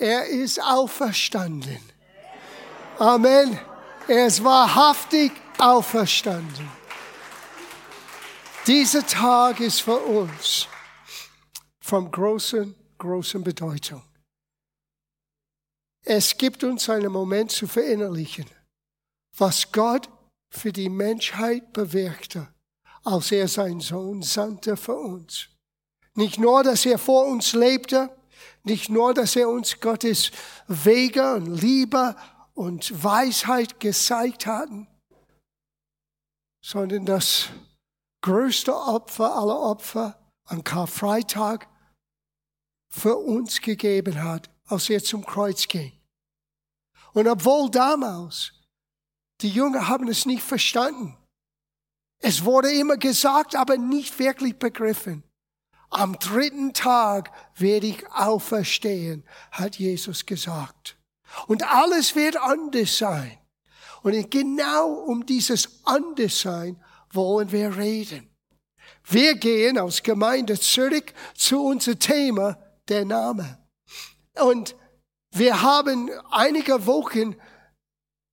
Er ist auferstanden. Amen. Er ist wahrhaftig auferstanden. Dieser Tag ist für uns von großen, großen Bedeutung. Es gibt uns einen Moment zu verinnerlichen, was Gott für die Menschheit bewirkte, als er seinen Sohn sandte für uns. Nicht nur, dass er vor uns lebte, nicht nur, dass er uns Gottes Wege und Liebe und Weisheit gezeigt hat, sondern das größte Opfer aller Opfer an Karfreitag für uns gegeben hat, als er zum Kreuz ging. Und obwohl damals die Jünger haben es nicht verstanden. Es wurde immer gesagt, aber nicht wirklich begriffen. Am dritten Tag werde ich auferstehen, hat Jesus gesagt. Und alles wird anders sein. Und genau um dieses Anderssein wollen wir reden. Wir gehen als Gemeinde zurück zu unserem Thema, der Name. Und wir haben einige Wochen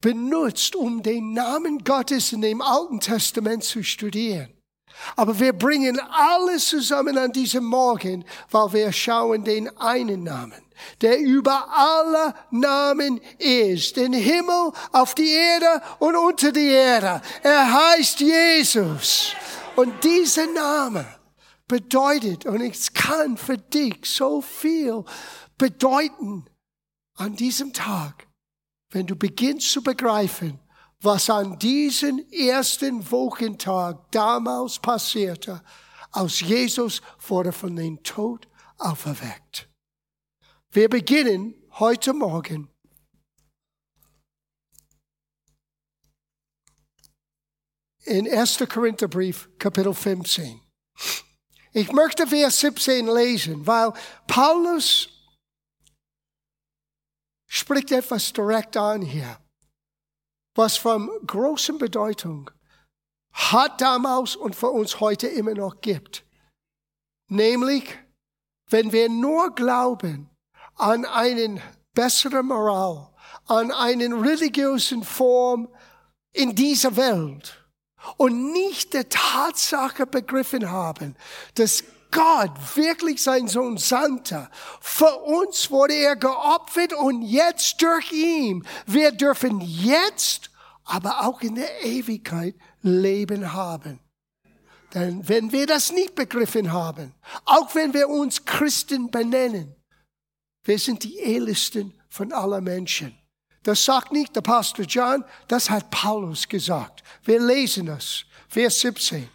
benutzt, um den Namen Gottes in dem Alten Testament zu studieren. Aber wir bringen alles zusammen an diesem Morgen, weil wir schauen den einen Namen, der über alle Namen ist, den Himmel, auf die Erde und unter die Erde. Er heißt Jesus. Und dieser Name bedeutet, und es kann für dich so viel bedeuten an diesem Tag, wenn du beginnst zu begreifen, was an diesem ersten Wochentag damals passierte, als Jesus wurde von den Tod auferweckt. Wir beginnen heute Morgen in 1. Korintherbrief, Kapitel 15. Ich möchte Vers 17 lesen, weil Paulus spricht etwas direkt an hier, was von großer Bedeutung hat damals und für uns heute immer noch gibt. Nämlich, wenn wir nur glauben an einen besseren Moral, an einen religiösen Form in dieser Welt und nicht der Tatsache begriffen haben, dass Gott wirklich sein Sohn sandte. Für uns wurde er geopfert und jetzt durch ihn. Wir dürfen jetzt, aber auch in der Ewigkeit Leben haben. Denn wenn wir das nicht begriffen haben, auch wenn wir uns Christen benennen, wir sind die ehrlichsten von aller Menschen. Das sagt nicht der Pastor John, das hat Paulus gesagt. Wir lesen es. Vers 17.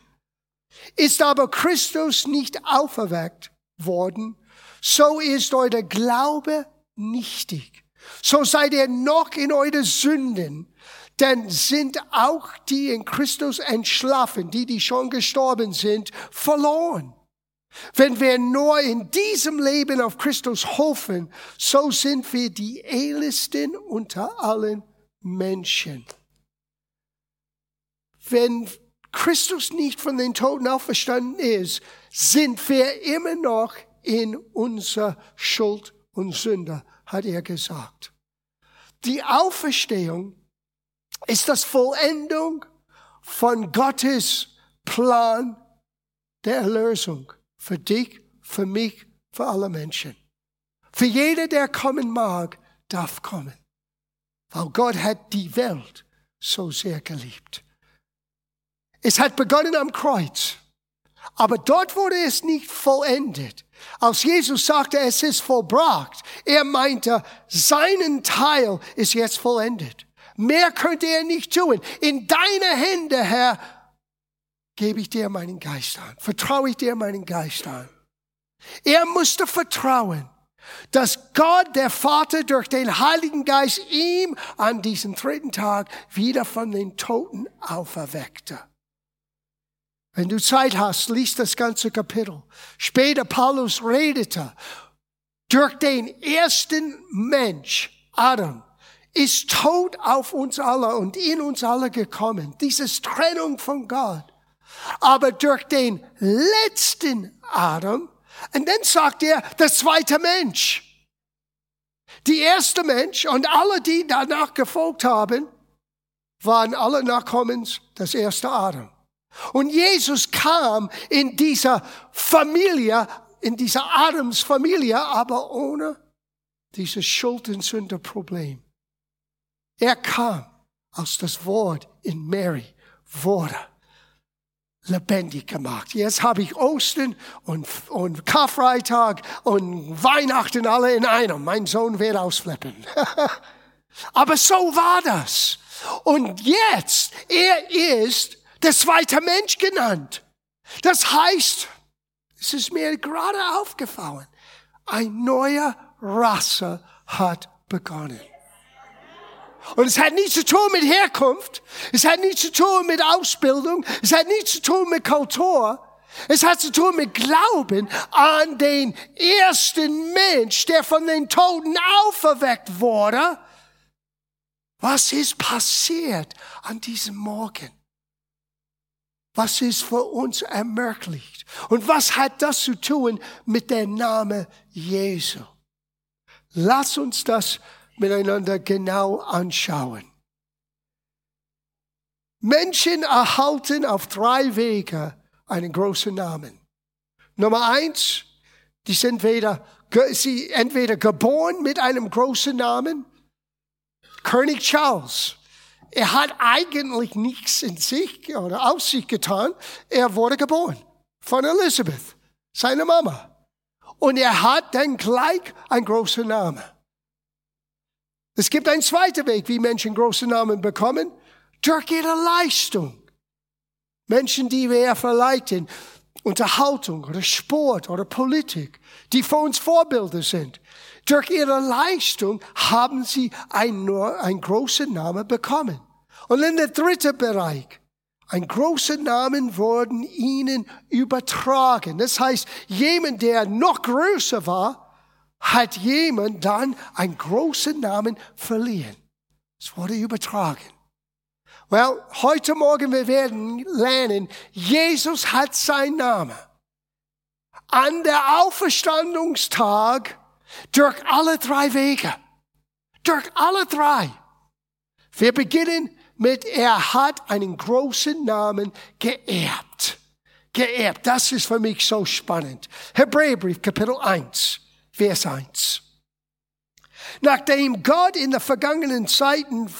Ist aber Christus nicht auferweckt worden, so ist euer Glaube nichtig. So seid ihr noch in eure Sünden, denn sind auch die in Christus entschlafen, die, die schon gestorben sind, verloren. Wenn wir nur in diesem Leben auf Christus hoffen, so sind wir die ehrlichsten unter allen Menschen. Wenn Christus nicht von den Toten auferstanden ist, sind wir immer noch in unserer Schuld und Sünde, hat er gesagt. Die Auferstehung ist das Vollendung von Gottes Plan der Erlösung für dich, für mich, für alle Menschen. Für jeder, der kommen mag, darf kommen. Weil Gott hat die Welt so sehr geliebt. Es hat begonnen am Kreuz. Aber dort wurde es nicht vollendet. Als Jesus sagte, es ist vollbracht, er meinte, seinen Teil ist jetzt vollendet. Mehr könnte er nicht tun. In deine Hände, Herr, gebe ich dir meinen Geist an. Vertraue ich dir meinen Geist an. Er musste vertrauen, dass Gott, der Vater, durch den Heiligen Geist ihm an diesem dritten Tag wieder von den Toten auferweckte. Wenn du Zeit hast, liest das ganze Kapitel. Später Paulus redete, durch den ersten Mensch, Adam, ist Tod auf uns alle und in uns alle gekommen. Dieses Trennung von Gott. Aber durch den letzten Adam, und dann sagt er, der zweite Mensch. Die erste Mensch und alle, die danach gefolgt haben, waren alle Nachkommens des ersten Adam. Und Jesus kam in dieser Familie, in dieser Adams Familie, aber ohne dieses Schuld- und Sünde-Problem. Er kam, als das Wort in Mary wurde lebendig gemacht. Jetzt habe ich Ostern und, und Karfreitag und Weihnachten alle in einem. Mein Sohn wird ausflippen. Aber so war das. Und jetzt, er ist der zweite Mensch genannt. Das heißt, es ist mir gerade aufgefallen, ein neuer Rasse hat begonnen. Und es hat nichts zu tun mit Herkunft. Es hat nichts zu tun mit Ausbildung. Es hat nichts zu tun mit Kultur. Es hat zu tun mit Glauben an den ersten Mensch, der von den Toten auferweckt wurde. Was ist passiert an diesem Morgen? Was ist für uns ermöglicht? Und was hat das zu tun mit dem Namen Jesu? Lass uns das miteinander genau anschauen. Menschen erhalten auf drei Wege einen großen Namen. Nummer eins, die sind entweder, sie entweder geboren mit einem großen Namen, König Charles. Er hat eigentlich nichts in sich oder aus sich getan. Er wurde geboren von Elizabeth, seiner Mama. Und er hat dann gleich einen großen Namen. Es gibt einen zweiten Weg, wie Menschen große Namen bekommen, durch ihre Leistung. Menschen, die wir verleiten, Unterhaltung oder Sport oder Politik, die für uns Vorbilder sind. Durch ihre Leistung haben sie einen, einen großen Namen bekommen. Und in der dritte Bereich, ein großer Namen wurden ihnen übertragen. Das heißt, jemand, der noch größer war, hat jemand dann einen großen Namen verliehen. Es wurde übertragen. Well, heute Morgen wir werden lernen, Jesus hat seinen Namen. An der Auferstandungstag durch alle drei Wege. Durch alle drei. Wir beginnen mit, er hat einen großen Namen geerbt. Geerbt. Das ist für mich so spannend. Hebräerbrief, Kapitel 1. Vers 1. Nachdem Gott in den vergangenen Zeiten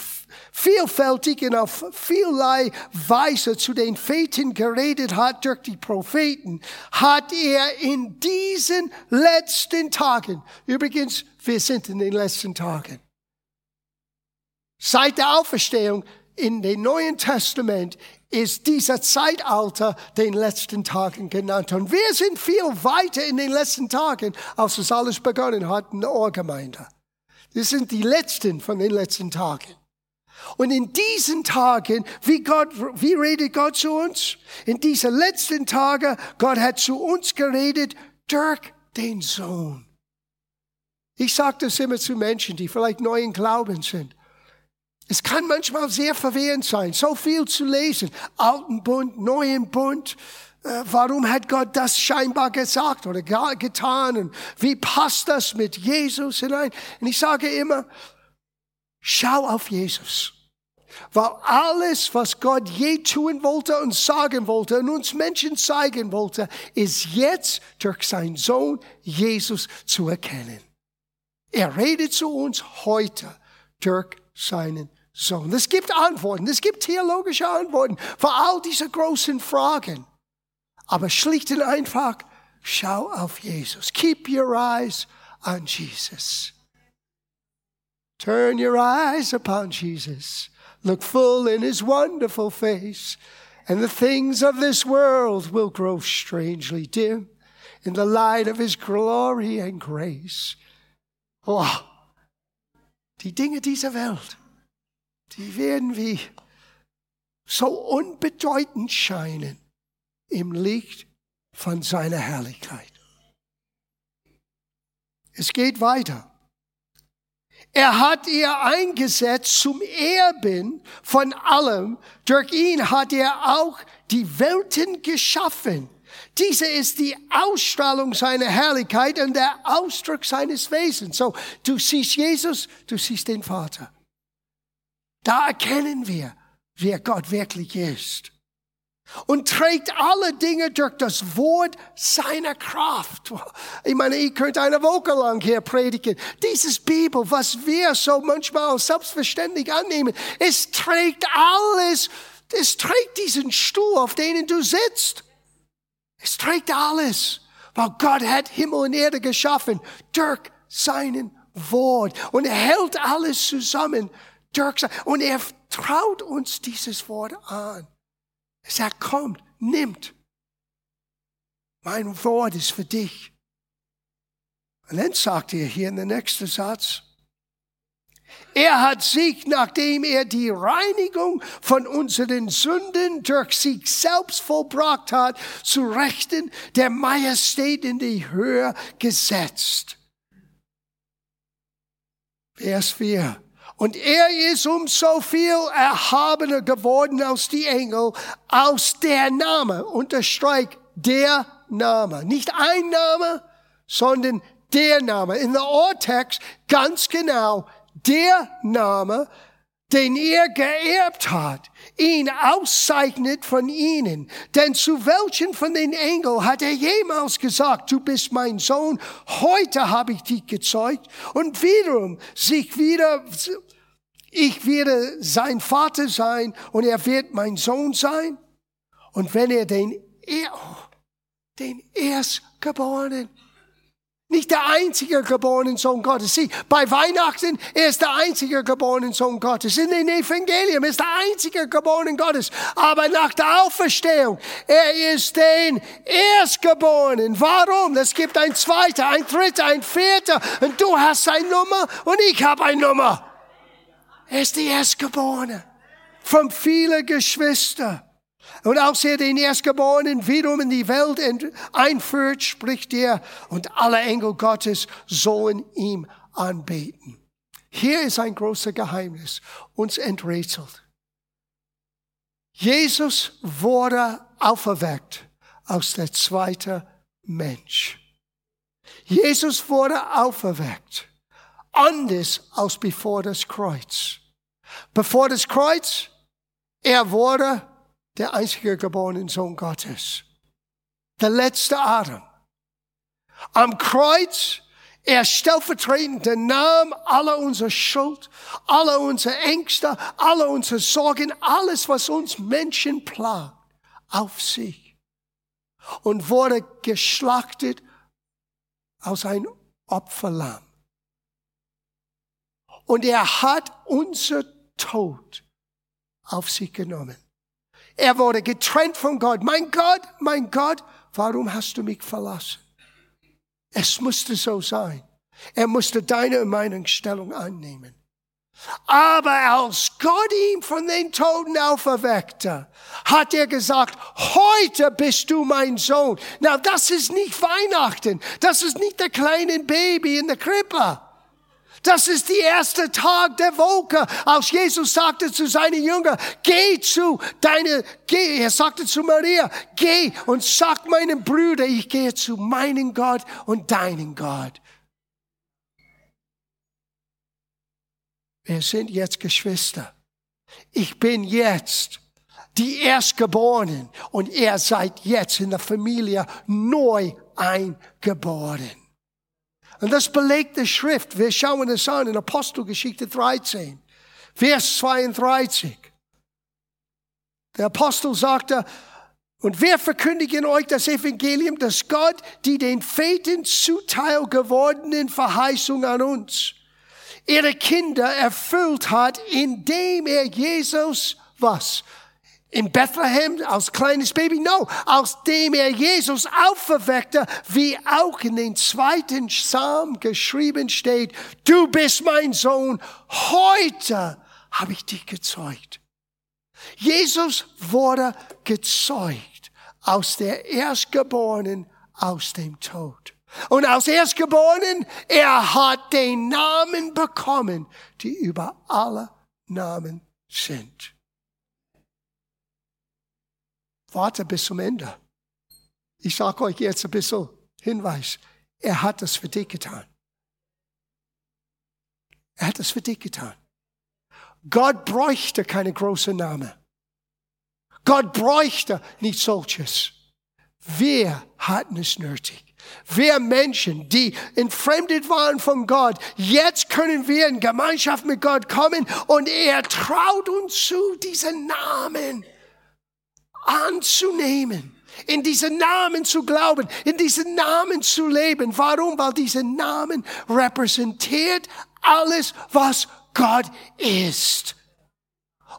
vielfältig und auf vielerlei Weise zu den Vätern geredet hat durch die Propheten, hat er in diesen letzten Tagen, übrigens, wir sind in den letzten Tagen, seit der Auferstehung in dem Neuen Testament ist dieser Zeitalter den letzten Tagen genannt. Und wir sind viel weiter in den letzten Tagen, als es alles begonnen hat in der Ohrgemeinde. Das sind die letzten von den letzten Tagen. Und in diesen Tagen, wie Gott, wie redet Gott zu uns? In diesen letzten Tagen, Gott hat zu uns geredet durch den Sohn. Ich sage das immer zu Menschen, die vielleicht neuen Glauben sind. Es kann manchmal sehr verwirrend sein, so viel zu lesen. Alten Bund, Neuen Bund. Äh, warum hat Gott das scheinbar gesagt oder getan? Und wie passt das mit Jesus hinein? Und ich sage immer, schau auf Jesus. Weil alles, was Gott je tun wollte und sagen wollte und uns Menschen zeigen wollte, ist jetzt durch seinen Sohn Jesus zu erkennen. Er redet zu uns heute durch seinen Sohn. Es gibt Antworten, es gibt theologische Antworten für all diese großen Fragen. Aber schlicht und einfach, schau auf Jesus. Keep your eyes on Jesus. Turn your eyes upon Jesus. Look full in his wonderful face, and the things of this world will grow strangely dim in the light of his glory and grace. Oh, die Dinge dieser Welt die werden wie so unbedeutend scheinen im Licht von seiner Herrlichkeit. Es geht weiter. Er hat ihr eingesetzt zum Erben von allem. Durch ihn hat er auch die Welten geschaffen. Diese ist die Ausstrahlung seiner Herrlichkeit und der Ausdruck seines Wesens. So, du siehst Jesus, du siehst den Vater. Da erkennen wir, wer Gott wirklich ist. Und trägt alle Dinge durch das Wort seiner Kraft. Ich meine, ich könnte eine Woche lang hier predigen. Dieses Bibel, was wir so manchmal selbstverständlich annehmen, es trägt alles, es trägt diesen Stuhl, auf denen du sitzt. Es trägt alles, weil Gott hat Himmel und Erde geschaffen durch seinen Wort. Und er hält alles zusammen durch sein, und er traut uns dieses Wort an. Er sagt, kommt, nimmt. Mein Wort ist für dich. Und dann sagt er hier in der nächsten Satz, er hat sich, nachdem er die Reinigung von unseren Sünden durch sich selbst vollbracht hat, zu Rechten der Majestät in die Höhe gesetzt. Vers 4. Und er ist um so viel erhabener geworden als die Engel, aus der Name, unterstreich der Name. Nicht ein Name, sondern der Name. In der Urtext ganz genau der Name, den er geerbt hat, ihn auszeichnet von ihnen. Denn zu welchen von den Engeln hat er jemals gesagt, du bist mein Sohn, heute habe ich dich gezeugt? Und wiederum sich wieder, ich werde sein Vater sein und er wird mein Sohn sein. Und wenn er den, den Erstgeborenen nicht der einzige geborene Sohn Gottes. Sieh, bei Weihnachten er ist der einzige geborene Sohn Gottes. In den Evangelium ist der einzige geborene Gottes. Aber nach der Auferstehung, er ist den Erstgeborenen. Warum? Es gibt ein zweiter, ein dritter, ein vierter. Und du hast eine Nummer und ich habe eine Nummer. Er ist die Erstgeborene. Von vielen Geschwistern. Und als er den Erstgeborenen wiederum in die Welt einführt, spricht er, und alle Engel Gottes sollen ihm anbeten. Hier ist ein großes Geheimnis, uns enträtselt. Jesus wurde auferweckt aus der zweite Mensch. Jesus wurde auferweckt, anders als bevor das Kreuz. Bevor das Kreuz, er wurde der einzige geborene Sohn Gottes. Der letzte Atem. Am Kreuz, er stellvertretend nahm alle unsere Schuld, alle unsere Ängste, alle unsere Sorgen, alles, was uns Menschen plagt, auf sich. Und wurde geschlachtet aus ein Opferlamm. Und er hat unser Tod auf sich genommen. Er wurde getrennt von Gott. Mein Gott, mein Gott, warum hast du mich verlassen? Es musste so sein. Er musste deine und meine Stellung annehmen. Aber als Gott ihn von den Toten auferweckte, hat er gesagt, heute bist du mein Sohn. Na, das ist nicht Weihnachten. Das ist nicht der kleine Baby in der Krippe. Das ist der erste Tag der Woche, als Jesus sagte zu seinen Jüngern, geh zu deine, geh, er sagte zu Maria, geh und sag meinen Brüdern, ich gehe zu meinem Gott und deinen Gott. Wir sind jetzt Geschwister. Ich bin jetzt die Erstgeborenen und ihr seid jetzt in der Familie neu eingeboren. Und das belegt die Schrift. Wir schauen es an in Apostelgeschichte 13, Vers 32. Der Apostel sagte, und wir verkündigen euch das Evangelium, dass Gott die den Vätern zuteil gewordenen Verheißung an uns, ihre Kinder erfüllt hat, indem er Jesus was? In Bethlehem als kleines Baby? No, aus dem er Jesus auferweckte, wie auch in den zweiten Psalm geschrieben steht, du bist mein Sohn, heute habe ich dich gezeugt. Jesus wurde gezeugt aus der Erstgeborenen aus dem Tod. Und aus Erstgeborenen, er hat den Namen bekommen, die über alle Namen sind. Warte bis zum Ende. Ich sage euch jetzt ein bisschen Hinweis. Er hat das für dich getan. Er hat das für dich getan. Gott bräuchte keine große Name. Gott bräuchte nicht solches. Wir hatten es nötig. Wir Menschen, die entfremdet waren von Gott, jetzt können wir in Gemeinschaft mit Gott kommen und er traut uns zu, diesen Namen anzunehmen, in diesen Namen zu glauben, in diesen Namen zu leben. Warum? Weil dieser Namen repräsentiert alles, was Gott ist.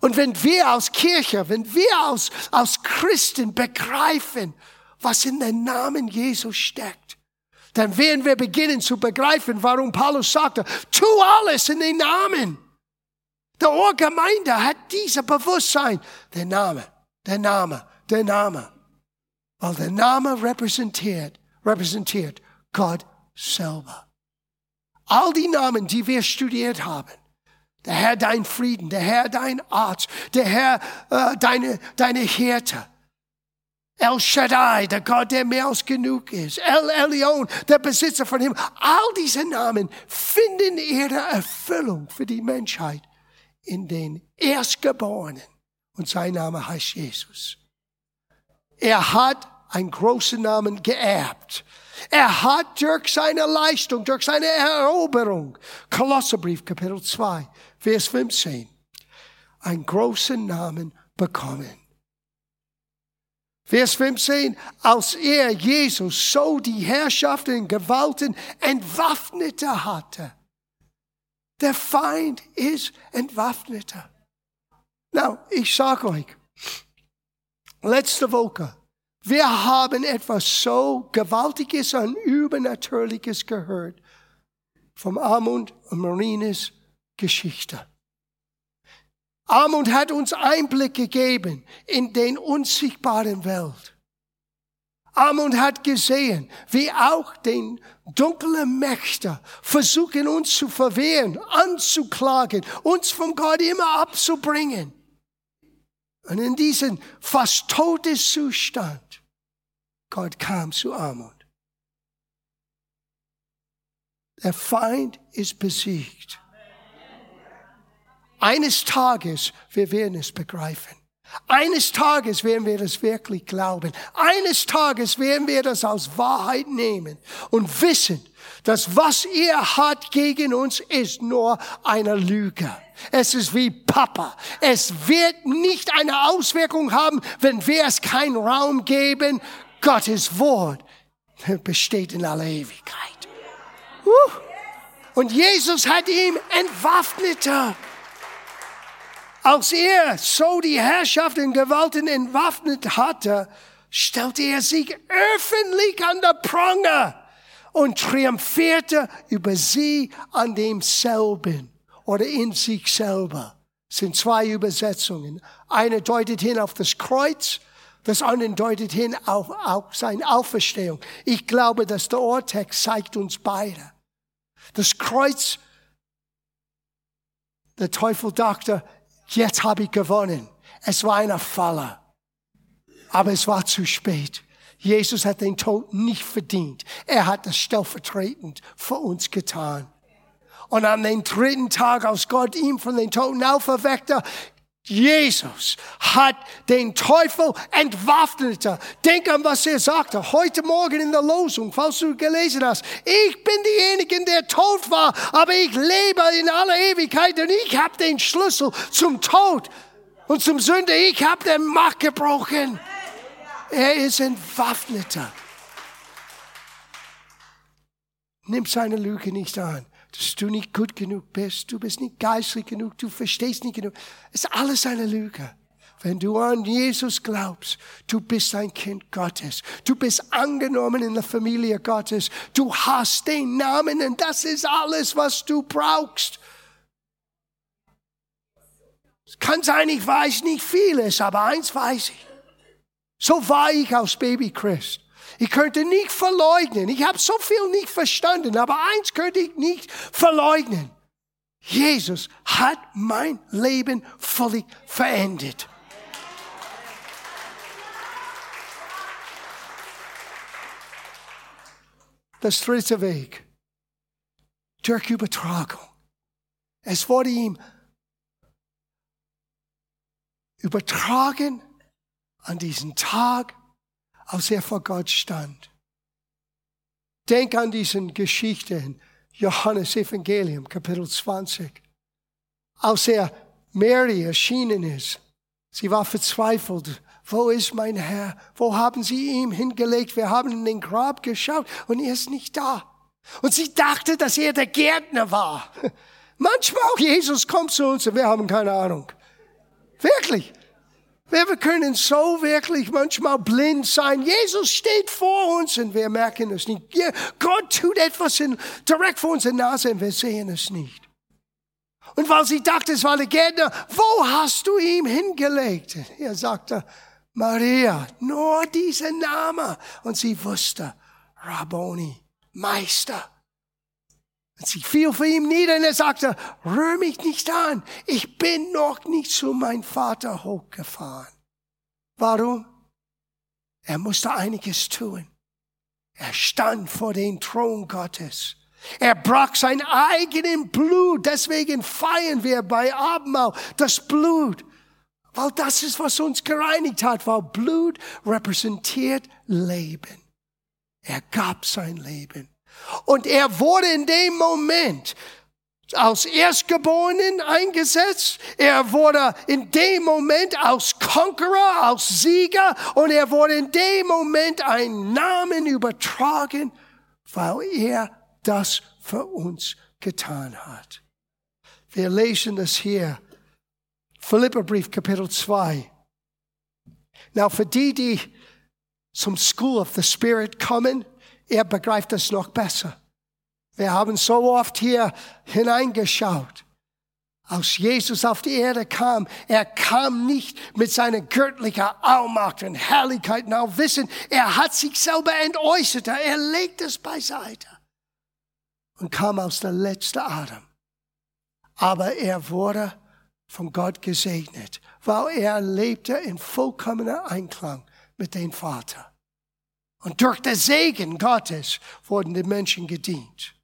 Und wenn wir als Kirche, wenn wir als, als Christen begreifen, was in den Namen Jesus steckt, dann werden wir beginnen zu begreifen, warum Paulus sagte, tu alles in den Namen. Der Ohrgemeinde hat dieses Bewusstsein, der Name, der Name, der Name. Weil der Name repräsentiert, repräsentiert Gott selber. All die Namen, die wir studiert haben, der Herr dein Frieden, der Herr dein Arzt, der Herr äh, deine, deine Hirte, El Shaddai, der Gott, der mehr als genug ist. El Elyon, der Besitzer von ihm. All diese Namen finden ihre Erfüllung für die Menschheit in den Erstgeborenen. Und sein Name heißt Jesus. Er hat einen großen Namen geerbt. Er hat durch seine Leistung, durch seine Eroberung, Kolosserbrief Kapitel 2, Vers 15, einen großen Namen bekommen. Vers 15, als er Jesus so die Herrschaft und Gewalten entwaffnete hatte. Der Feind ist entwaffneter. Now, ich sage euch, letzte Woche, wir haben etwas so Gewaltiges und Übernatürliches gehört vom Armund und Marines Geschichte. Armut hat uns Einblick gegeben in den unsichtbaren Welt. Armut hat gesehen, wie auch den dunklen Mächte versuchen uns zu verwehren, anzuklagen, uns von Gott immer abzubringen. Und in diesem fast Todeszustand, Gott kam zu Armut. Der Feind ist besiegt. Eines Tages, wir werden es begreifen. Eines Tages werden wir das wirklich glauben. Eines Tages werden wir das als Wahrheit nehmen und wissen, dass was ihr hat gegen uns ist nur eine Lüge. Es ist wie Papa. Es wird nicht eine Auswirkung haben, wenn wir es keinen Raum geben. Gottes Wort besteht in aller Ewigkeit. Und Jesus hat ihm entwaffneter als er so die Herrschaft und Gewalten entwaffnet hatte, stellte er sich öffentlich an der Prange und triumphierte über sie an demselben oder in sich selber. Das sind zwei Übersetzungen. Eine deutet hin auf das Kreuz, das andere deutet hin auf, auf seine Auferstehung. Ich glaube, dass der Urtext zeigt uns beide. Das Kreuz, der Teufel dachte, jetzt habe ich gewonnen. Es war eine Falle. Aber es war zu spät. Jesus hat den Tod nicht verdient. Er hat das stellvertretend für uns getan. Und an den dritten Tag, als Gott ihn von den Toten auferweckte, Jesus hat den Teufel entwaffnet. Denk an, was er sagte heute Morgen in der Losung, falls du gelesen hast. Ich bin diejenige, der tot war, aber ich lebe in aller Ewigkeit und ich habe den Schlüssel zum Tod und zum Sünde. Ich habe den Macht gebrochen. Er ist entwaffneter. Nimm seine Lüge nicht an dass du nicht gut genug bist, du bist nicht geistlich genug, du verstehst nicht genug. Es ist alles eine Lüge. Wenn du an Jesus glaubst, du bist ein Kind Gottes. Du bist angenommen in der Familie Gottes. Du hast den Namen und das ist alles, was du brauchst. Es kann sein, ich weiß nicht vieles, aber eins weiß ich. So war ich als Baby Christ. Ich könnte nicht verleugnen. Ich habe so viel nicht verstanden, aber eins könnte ich nicht verleugnen. Jesus hat mein Leben völlig verändert. das dritte Weg. Durch Übertragung. Es wurde ihm übertragen an diesen Tag, als er vor Gott stand. Denk an diesen Geschichte in Johannes Evangelium, Kapitel 20. Als er Mary erschienen ist, sie war verzweifelt. Wo ist mein Herr? Wo haben sie ihn hingelegt? Wir haben in den Grab geschaut und er ist nicht da. Und sie dachte, dass er der Gärtner war. Manchmal auch Jesus kommt zu uns und wir haben keine Ahnung. Wirklich. Wir können so wirklich manchmal blind sein. Jesus steht vor uns und wir merken es nicht. Gott tut etwas in, direkt vor unserer Nase und wir sehen es nicht. Und weil sie dachte, es war der Gärtner, wo hast du ihn hingelegt? Er sagte, Maria, nur dieser Name. Und sie wusste, Rabboni, Meister. Und sie fiel vor ihm nieder und er sagte, rühr mich nicht an, ich bin noch nicht zu meinem Vater hochgefahren. Warum? Er musste einiges tun. Er stand vor dem Thron Gottes. Er brach sein eigenes Blut. Deswegen feiern wir bei Abendmahl das Blut. Weil das ist, was uns gereinigt hat. Weil Blut repräsentiert Leben. Er gab sein Leben. Und er wurde in dem Moment als Erstgeborenen eingesetzt. Er wurde in dem Moment als Conqueror, als Sieger und er wurde in dem Moment ein Namen übertragen, weil er das für uns getan hat. Wir lesen das hier. Philipperbrief Kapitel 2. Now für die, die zum School of the Spirit kommen, er begreift es noch besser. Wir haben so oft hier hineingeschaut. Als Jesus auf die Erde kam, er kam nicht mit seiner göttlichen Allmacht und Herrlichkeit und Wissen. Er hat sich selber entäußert. Er legt es beiseite und kam aus der letzten Atem. Aber er wurde von Gott gesegnet, weil er lebte in vollkommener Einklang mit dem Vater. Und durch den Segen Gottes wurden die Menschen gedient.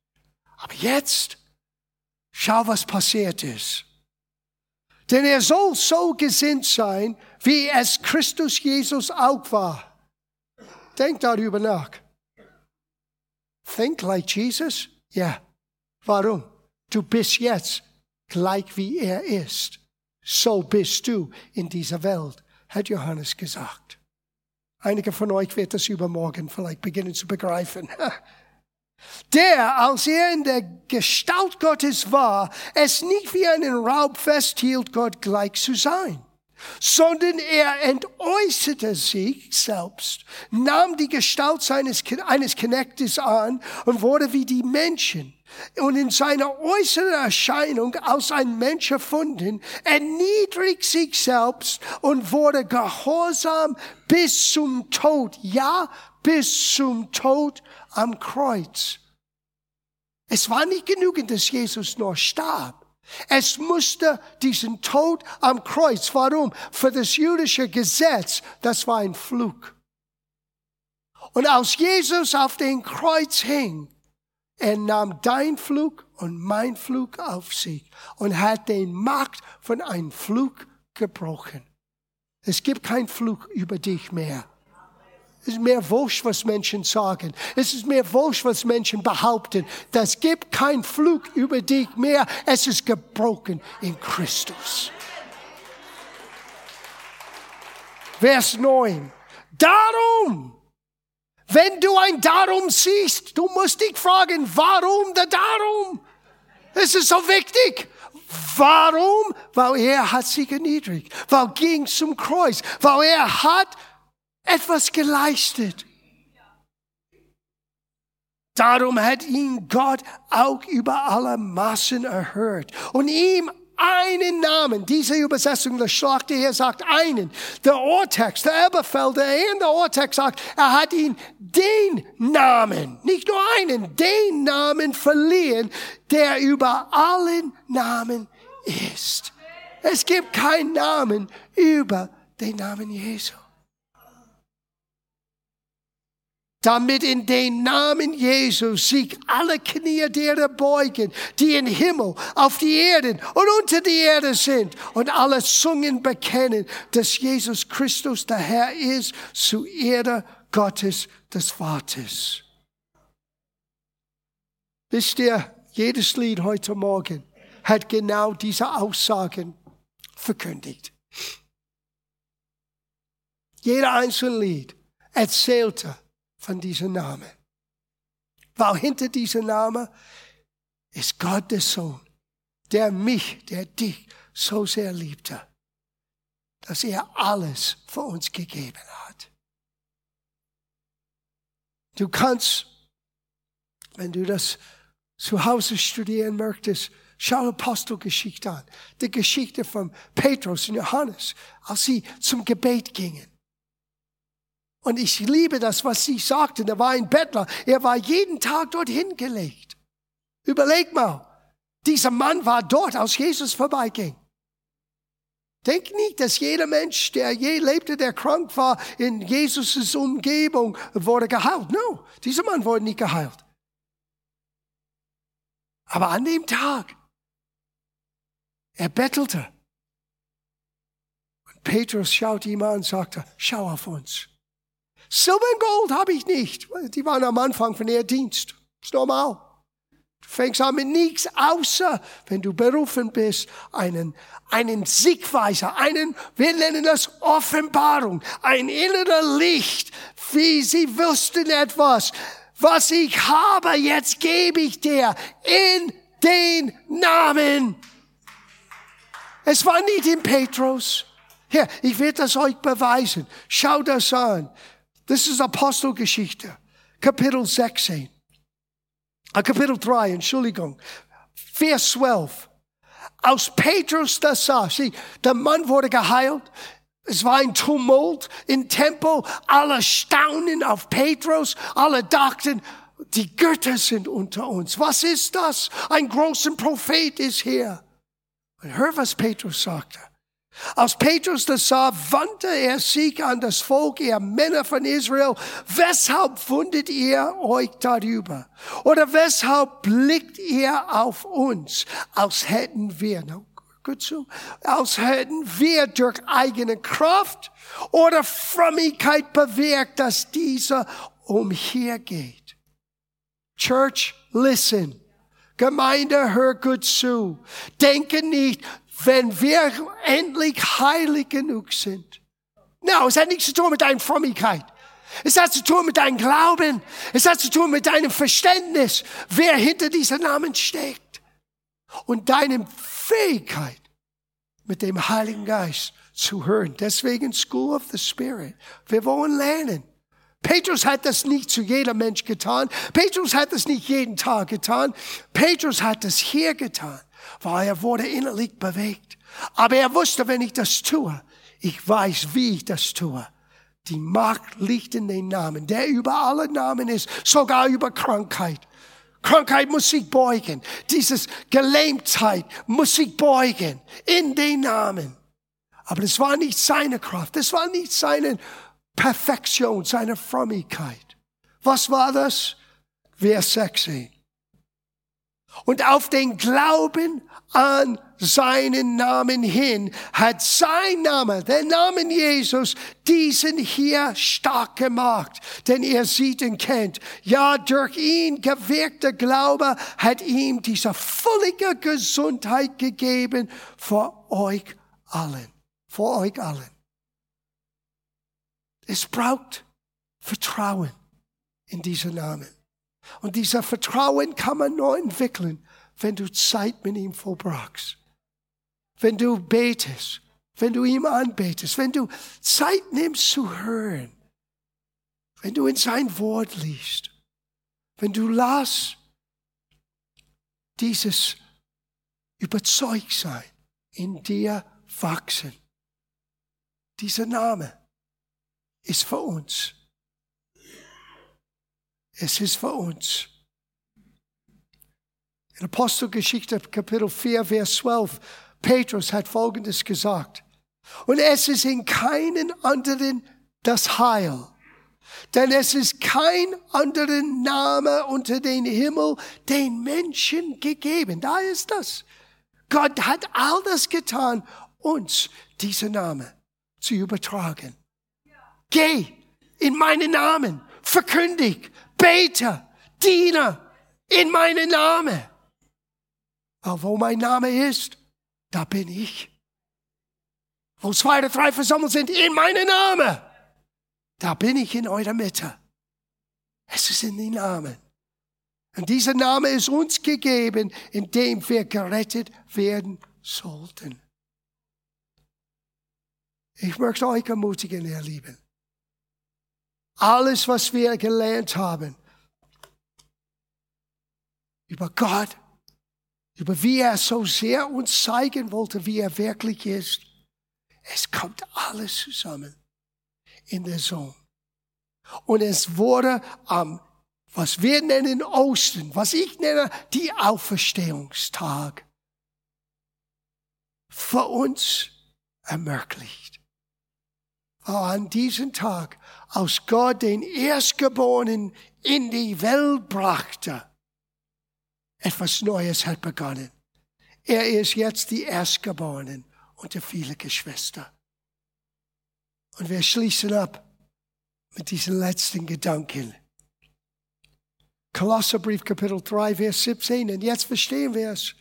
Aber jetzt, schau, was passiert ist. Denn er soll so gesinnt sein, wie es Christus Jesus auch war. Denk darüber nach. Think like Jesus? Ja. Warum? Du bist jetzt gleich wie er ist. So bist du in dieser Welt, hat Johannes gesagt. Einige von euch wird das übermorgen vielleicht beginnen zu begreifen. Der, als er in der Gestalt Gottes war, es nicht wie einen Raub festhielt, Gott gleich zu sein, sondern er entäußerte sich selbst, nahm die Gestalt seines, eines Knechtes an und wurde wie die Menschen und in seiner äußeren Erscheinung als ein Mensch erfunden, erniedrigt sich selbst und wurde gehorsam bis zum Tod. Ja, bis zum Tod am Kreuz. Es war nicht genügend, dass Jesus nur starb. Es musste diesen Tod am Kreuz. Warum? Für das jüdische Gesetz, das war ein Flug. Und als Jesus auf dem Kreuz hing, er nahm dein Flug und mein Flug auf sich und hat den Macht von einem Flug gebrochen. Es gibt keinen Flug über dich mehr. Ist mehr wurscht, was Menschen sagen. Es ist mehr wurscht, was Menschen behaupten. Das gibt keinen Flug über dich mehr. Es ist gebrochen in Christus. Vers 9. Darum wenn du ein Darum siehst, du musst dich fragen, warum der Darum? Es ist so wichtig. Warum? Weil er hat sich erniedrigt, weil er ging zum Kreuz, weil er hat etwas geleistet. Darum hat ihn Gott auch über alle Massen erhört und ihm einen Namen. Diese Übersetzung der Schlachter hier sagt einen. Der Urtext, der Elberfelder in der Urtext sagt, er hat ihn den Namen, nicht nur einen, den Namen verliehen, der über allen Namen ist. Es gibt keinen Namen über den Namen Jesu. Damit in den Namen Jesus sich alle Knie derer beugen, die im Himmel, auf die Erden und unter die Erde sind und alle Zungen bekennen, dass Jesus Christus der Herr ist, zu Ehre Gottes des Vaters. Wisst ihr, jedes Lied heute Morgen hat genau diese Aussagen verkündigt. Jeder einzelne Lied erzählte von diesem Namen. Weil hinter diesem Namen ist Gott der Sohn, der mich, der dich so sehr liebte, dass er alles für uns gegeben hat. Du kannst, wenn du das zu Hause studieren möchtest, schau Apostelgeschichte an. Die Geschichte von Petrus und Johannes, als sie zum Gebet gingen. Und ich liebe das, was sie sagten. Er war ein Bettler. Er war jeden Tag dorthin gelegt. Überleg mal. Dieser Mann war dort, als Jesus vorbeiging. Denk nicht, dass jeder Mensch, der je lebte, der krank war, in Jesus' Umgebung wurde geheilt. No, dieser Mann wurde nicht geheilt. Aber an dem Tag, er bettelte. Und Petrus schaute ihm an und sagte, schau auf uns. Silber und Gold habe ich nicht. Die waren am Anfang von ihr Dienst. Ist normal. Du fängst an mit nichts, außer, wenn du berufen bist, einen, einen Siegweiser, einen, wir nennen das Offenbarung, ein innerer Licht, wie sie wüssten etwas. Was ich habe, jetzt gebe ich dir in den Namen. Es war nicht in Petrus. Hier, ich werde das euch beweisen. Schau das an. Das ist Apostelgeschichte, Kapitel 16. Ah, Kapitel 3, Entschuldigung. Vers 12. Aus Petrus das sah, sieh, der Mann wurde geheilt. Es war ein Tumult im Tempel. Alle staunen auf Petrus. Alle dachten, die Götter sind unter uns. Was ist das? Ein großer Prophet ist hier. Und hör, was Petrus sagte. Als Petrus das sah, wandte er sich an das Volk, ihr Männer von Israel. Weshalb wundet ihr euch darüber? Oder weshalb blickt ihr auf uns, als hätten wir, no, gut so, als hätten wir durch eigene Kraft oder Frömmigkeit bewirkt, dass dieser umhergeht? Church, listen. Gemeinde, hör gut zu. Denke nicht, wenn wir endlich heilig genug sind. No, es hat nichts zu tun mit deiner Frömmigkeit. Es hat zu tun mit deinem Glauben. Es hat zu tun mit deinem Verständnis, wer hinter diesem Namen steckt. Und deinem Fähigkeit, mit dem Heiligen Geist zu hören. Deswegen School of the Spirit. Wir wollen lernen. Petrus hat das nicht zu jedem Mensch getan. Petrus hat das nicht jeden Tag getan. Petrus hat das hier getan weil er wurde innerlich bewegt. Aber er wusste, wenn ich das tue, ich weiß, wie ich das tue. Die Macht liegt in den Namen, der über alle Namen ist, sogar über Krankheit. Krankheit muss sich beugen. Dieses Gelähmtheit muss sich beugen in den Namen. Aber es war nicht seine Kraft, es war nicht seine Perfektion, seine Frömmigkeit. Was war das? Vers 16 und auf den Glauben an seinen Namen hin hat sein Name, der Name Jesus, diesen hier stark gemacht. Denn er sieht und kennt. Ja, durch ihn gewirkter Glaube hat ihm diese völlige Gesundheit gegeben vor euch allen. Vor euch allen. Es braucht Vertrauen in diesen Namen. Und dieser Vertrauen kann man nur entwickeln, wenn du Zeit mit ihm verbrachst. Wenn du betest, wenn du ihm anbetest, wenn du Zeit nimmst zu hören, wenn du in sein Wort liest, wenn du las dieses Überzeugtsein in dir wachsen. Dieser Name ist für uns es ist für uns. In Apostelgeschichte Kapitel 4, Vers 12, Petrus hat Folgendes gesagt. Und es ist in keinen anderen das Heil. Denn es ist kein anderer Name unter den Himmel den Menschen gegeben. Da ist das. Gott hat all das getan, uns diesen Name zu übertragen. Geh in meinen Namen, verkündig, bete, diene in meinen Namen. Aber wo mein Name ist, da bin ich. Wo zwei oder drei versammelt sind in meinem Namen, da bin ich in eurer Mitte. Es ist in den Namen. Und dieser Name ist uns gegeben, in dem wir gerettet werden sollten. Ich möchte euch ermutigen, ihr Lieben. Alles, was wir gelernt haben über Gott, über wie er so sehr uns zeigen wollte, wie er wirklich ist, es kommt alles zusammen in der Sohn. Und es wurde am, was wir nennen Osten, was ich nenne die Auferstehungstag, für uns ermöglicht. An diesem Tag, aus Gott den Erstgeborenen in die Welt brachte, etwas Neues hat begonnen. Er ist jetzt die Erstgeborenen unter viele Geschwister. Und wir schließen ab mit diesen letzten Gedanken. Kolosserbrief Kapitel 3, Vers 17. Und jetzt verstehen wir es.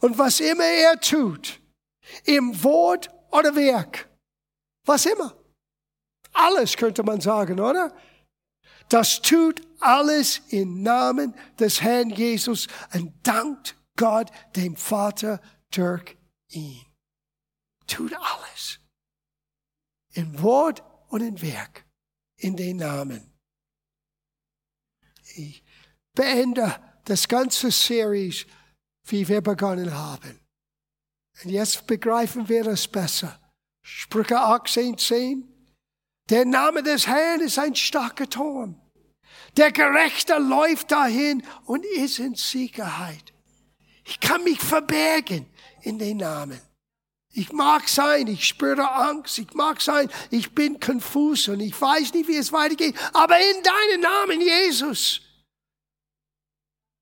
Und was immer er tut, im Wort oder Werk, was immer, alles könnte man sagen, oder? Das tut alles im Namen des Herrn Jesus und dankt Gott, dem Vater, durch ihn. Tut alles. In Wort und in Werk. In den Namen. Ich beende das ganze Series, wie wir begonnen haben. Und jetzt begreifen wir es besser. Sprüche 18, 10. Der Name des Herrn ist ein starker Turm. Der Gerechte läuft dahin und ist in Sicherheit. Ich kann mich verbergen in den Namen. Ich mag sein, ich spüre Angst, ich mag sein, ich bin konfus und ich weiß nicht, wie es weitergeht, aber in deinem Namen, Jesus.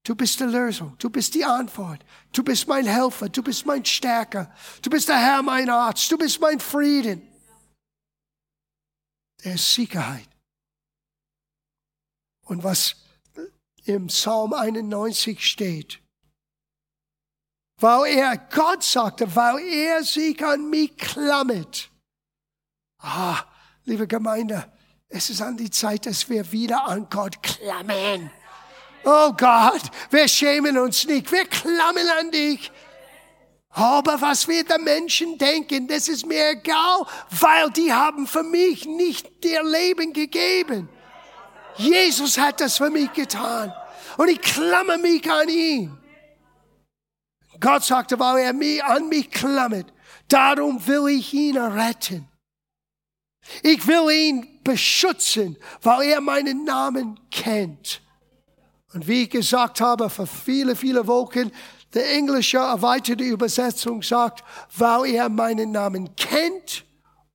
Du bist die Lösung, du bist die Antwort, du bist mein Helfer, du bist mein Stärker, du bist der Herr, mein Arzt, du bist mein Frieden. Der ist Sicherheit. Und was im Psalm 91 steht, weil er, Gott sagte, weil er sich an mich klammert. Ah, liebe Gemeinde, es ist an die Zeit, dass wir wieder an Gott klammern. Oh Gott, wir schämen uns nicht, wir klammern an dich. Aber was wir der Menschen denken, das ist mir egal, weil die haben für mich nicht ihr Leben gegeben. Jesus hat das für mich getan. Und ich klammer mich an ihn. Gott sagte, weil er mich an mich klammert, darum will ich ihn retten. Ich will ihn beschützen, weil er meinen Namen kennt. Und wie ich gesagt habe, für viele, viele Wochen, die englische erweiterte Übersetzung sagt, weil er meinen Namen kennt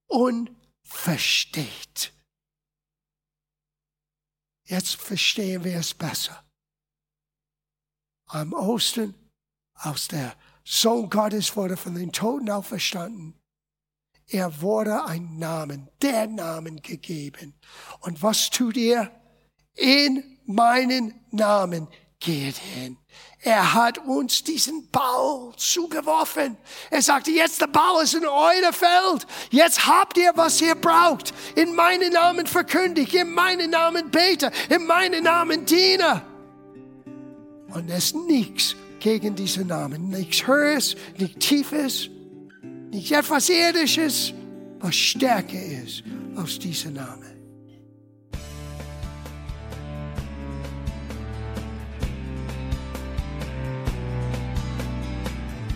und versteht. Jetzt verstehen wir es besser. Am Osten aus der Sohn Gottes wurde von den Toten auferstanden. Er wurde ein Namen, der Namen gegeben. Und was tut er? In meinen Namen geht hin. Er hat uns diesen Ball zugeworfen. Er sagte, jetzt der Ball ist in euer Feld. Jetzt habt ihr, was ihr braucht. In meinen Namen verkündigt, in meinen Namen bete, in meinen Namen diene. Und es ist nichts gegen diesen Namen. Nichts Höheres, nichts Tiefes, nicht etwas Irdisches, was stärker ist als dieser Name.